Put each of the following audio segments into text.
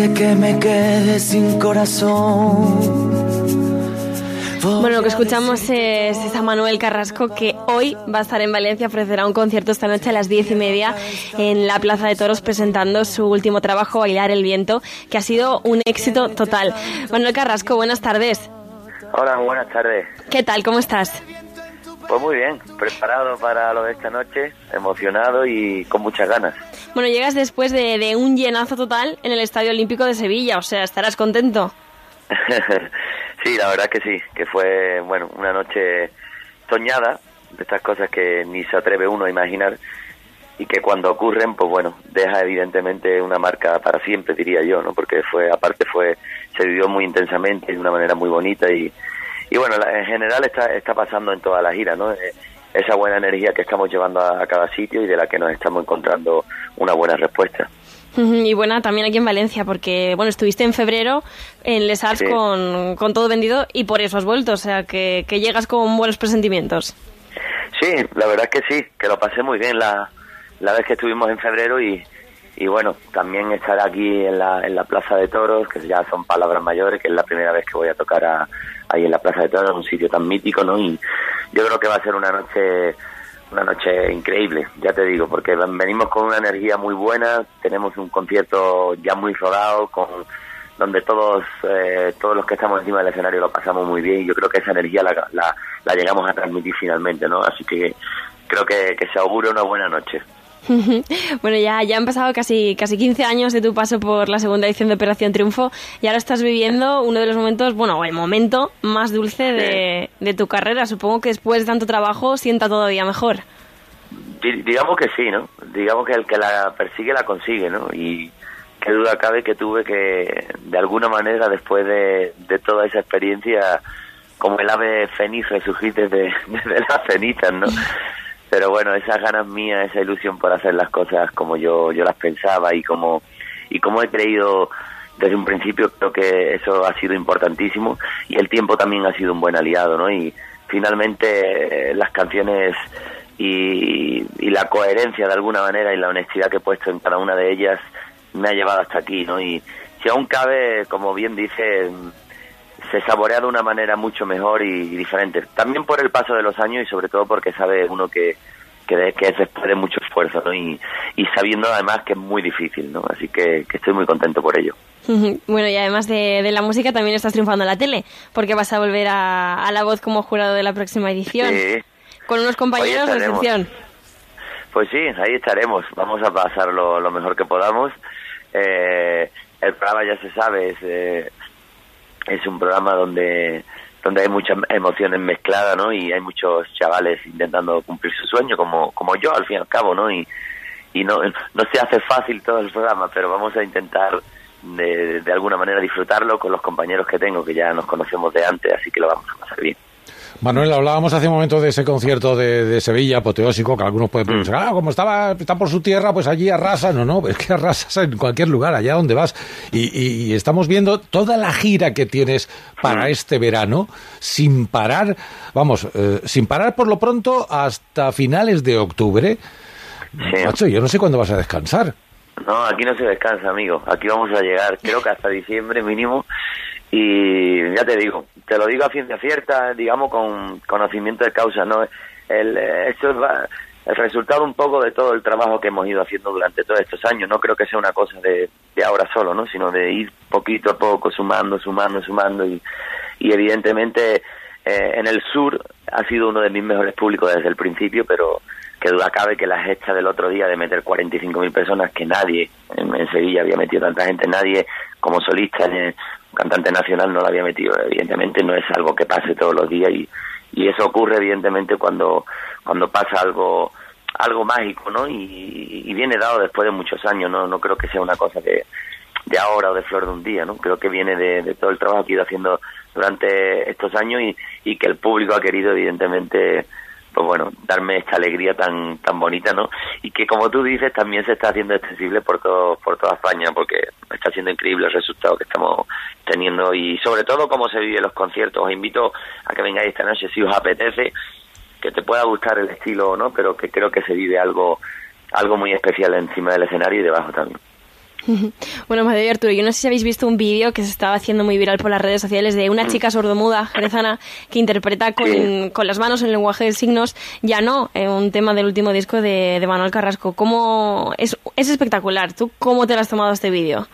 de que me quede sin corazón. Bueno, lo que escuchamos es, a Manuel Carrasco que hoy va a estar en Valencia, ofrecerá un concierto esta noche a las diez y media en la Plaza de Toros presentando su último trabajo, Bailar el Viento, que ha sido un éxito total. Manuel Carrasco, buenas tardes. Hola, buenas tardes. ¿Qué tal? ¿Cómo estás? Pues muy bien, preparado para lo de esta noche, emocionado y con muchas ganas. Bueno, llegas después de, de un llenazo total en el Estadio Olímpico de Sevilla, o sea, estarás contento. sí, la verdad que sí, que fue, bueno, una noche soñada, de estas cosas que ni se atreve uno a imaginar y que cuando ocurren, pues bueno, deja evidentemente una marca para siempre, diría yo, ¿no? Porque fue, aparte fue, se vivió muy intensamente, de una manera muy bonita y, y bueno, en general está, está pasando en toda la gira, ¿no? Eh, esa buena energía que estamos llevando a cada sitio y de la que nos estamos encontrando una buena respuesta. Y buena también aquí en Valencia, porque bueno, estuviste en febrero en Les Arts con, con, todo vendido y por eso has vuelto, o sea, que, que, llegas con buenos presentimientos. Sí, la verdad es que sí, que lo pasé muy bien la, la vez que estuvimos en febrero y, y bueno, también estar aquí en la, en la Plaza de Toros, que ya son palabras mayores, que es la primera vez que voy a tocar ahí en la Plaza de Toros, un sitio tan mítico, ¿no? Y yo creo que va a ser una noche una noche increíble, ya te digo, porque venimos con una energía muy buena, tenemos un concierto ya muy rodado, con donde todos eh, todos los que estamos encima del escenario lo pasamos muy bien y yo creo que esa energía la, la, llegamos a transmitir finalmente, ¿no? Así que creo que, que se augura una buena noche. bueno, ya, ya han pasado casi, casi 15 años de tu paso por la segunda edición de Operación Triunfo y ahora estás viviendo uno de los momentos, bueno, el momento más dulce de, de tu carrera. Supongo que después de tanto trabajo sienta todavía mejor. digamos que sí, ¿no? Digamos que el que la persigue la consigue, ¿no? Y qué duda cabe que tuve que, de alguna manera, después de, de toda esa experiencia, como el ave feliz resurgir desde, desde las cenizas, ¿no? Pero bueno, esas ganas mías, esa ilusión por hacer las cosas como yo, yo las pensaba y como, y como he creído desde un principio, creo que eso ha sido importantísimo y el tiempo también ha sido un buen aliado, ¿no? Y finalmente eh, las canciones y, y la coherencia de alguna manera y la honestidad que he puesto en cada una de ellas me ha llevado hasta aquí, ¿no? Y si aún cabe, como bien dice, se saborea de una manera mucho mejor y, diferente. También por el paso de los años y sobre todo porque sabe uno que, que, que es después de mucho esfuerzo ¿no? y, y sabiendo además que es muy difícil, ¿no? Así que, estoy muy contento por ello. Bueno, y además de, de, la música también estás triunfando en la tele, porque vas a volver a, a la voz como jurado de la próxima edición. Sí. Con unos compañeros de excepción. Pues sí, ahí estaremos. Vamos a pasarlo lo mejor que podamos. Eh, el programa ya se sabe, es, eh, es un programa donde donde hay muchas emociones mezcladas, ¿no? Y hay muchos chavales intentando cumplir su sueño, como como yo al fin y al cabo, ¿no? Y, y no, no se hace fácil todo el programa, pero vamos a intentar de, de alguna manera disfrutarlo con los compañeros que tengo, que ya nos conocemos de antes, así que lo vamos a pasar bien. Manuel, hablábamos hace un momento de ese concierto de, Sevilla, apoteósico, que algunos pueden pensar, mm. ah, como estaba, está por su tierra, pues allí arrasa. No, no, es que arrasas en cualquier lugar, allá donde vas. Y, estamos viendo toda la gira que tienes para mm. este verano, sin parar, vamos, eh, sin parar por lo pronto hasta finales de octubre. Sí. Macho, yo no sé cuándo vas a descansar. No, aquí no se descansa, amigo. Aquí vamos a llegar, creo que hasta diciembre mínimo. Y ya te digo, te lo digo a ciencia cierta, digamos con conocimiento de causa, ¿no? El, esto es el resultado un poco de todo el trabajo que hemos ido haciendo durante todos estos años. No creo que sea una cosa de, de ahora solo, ¿no? Sino de ir poquito a poco sumando, sumando, sumando y, evidentemente eh, en el sur ha sido uno de mis mejores públicos desde el principio, pero que duda cabe que la gesta del otro día de meter 45.000 personas, que nadie en, Sevilla había metido tanta gente, nadie como solista, en, cantante nacional no lo había metido. Evidentemente no es algo que pase todos los días y, y eso ocurre evidentemente cuando, cuando pasa algo algo mágico, ¿no? Y, viene dado después de muchos años, ¿no? No creo que sea una cosa de, de ahora o de flor de un día, ¿no? Creo que viene de, de todo el trabajo que he ido haciendo durante estos años y, y que el público ha querido, evidentemente, pues bueno, darme esta alegría tan tan bonita, ¿no? Y que como tú dices también se está haciendo extensible por todo por toda España porque está siendo increíble el resultado que estamos teniendo y sobre todo cómo se vive los conciertos. Os invito a que vengáis esta noche si os apetece, que te pueda gustar el estilo o no, pero que creo que se vive algo algo muy especial encima del escenario y debajo también. Bueno, Madre y Arturo, yo no sé si habéis visto un vídeo que se estaba haciendo muy viral por las redes sociales de una chica sordomuda, jerezana, que interpreta con, con las manos el lenguaje de signos, ya no, eh, un tema del último disco de, de Manuel Carrasco. ¿Cómo es, es espectacular? ¿Tú cómo te lo has tomado este vídeo?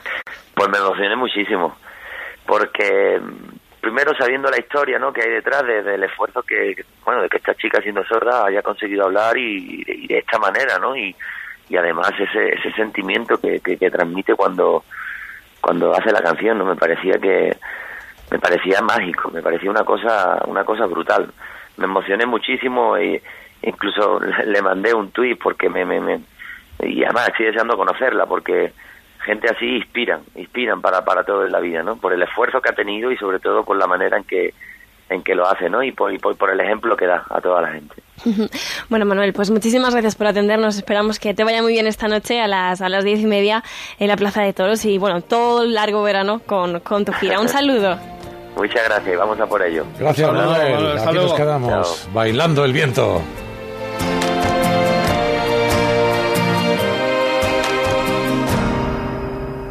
Pues me emocioné muchísimo, porque primero sabiendo la historia ¿no? que hay detrás del esfuerzo que, bueno, de que esta chica siendo sorda haya conseguido hablar y, y de esta manera, ¿no? Y, y además ese, ese sentimiento que, que, transmite cuando, cuando hace la canción, ¿no? Me parecía que, me parecía mágico, me parecía una cosa, una cosa brutal. Me emocioné muchísimo e incluso le mandé un tuit porque me, me, me, y además estoy deseando conocerla porque gente así inspiran, inspiran para, para todo en la vida, ¿no? Por el esfuerzo que ha tenido y sobre todo por la manera en que, en que lo hace, ¿no? Y por, y por, el ejemplo que da a toda la gente. Bueno, Manuel, pues muchísimas gracias por atendernos. Esperamos que te vaya muy bien esta noche a las, a las diez y media en la Plaza de Toros y, bueno, todo el largo verano con, con tu gira. Un saludo. Muchas gracias y vamos a por ello. Gracias, Manuel. Aquí nos quedamos bailando el viento.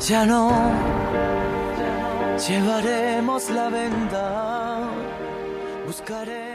Ya no llevaremos la venda, buscaremos respeto.